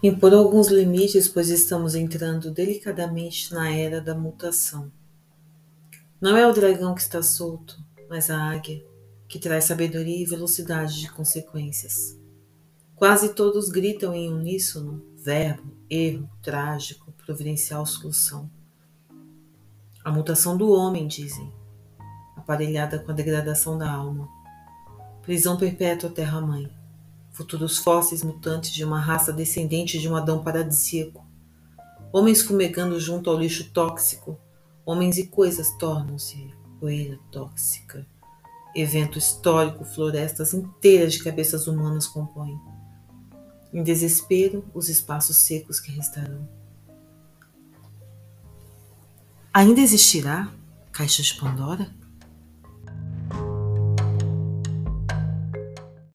Impor alguns limites, pois estamos entrando delicadamente na era da mutação. Não é o dragão que está solto, mas a águia, que traz sabedoria e velocidade de consequências. Quase todos gritam em uníssono: verbo, erro, trágico, providencial solução. A mutação do homem, dizem, aparelhada com a degradação da alma. Prisão perpétua terra-mãe. Futuros fósseis mutantes de uma raça descendente de um Adão paradisíaco. Homens fumegando junto ao lixo tóxico. Homens e coisas tornam-se poeira tóxica. Evento histórico, florestas inteiras de cabeças humanas compõem. Em desespero, os espaços secos que restarão. Ainda existirá caixa de Pandora?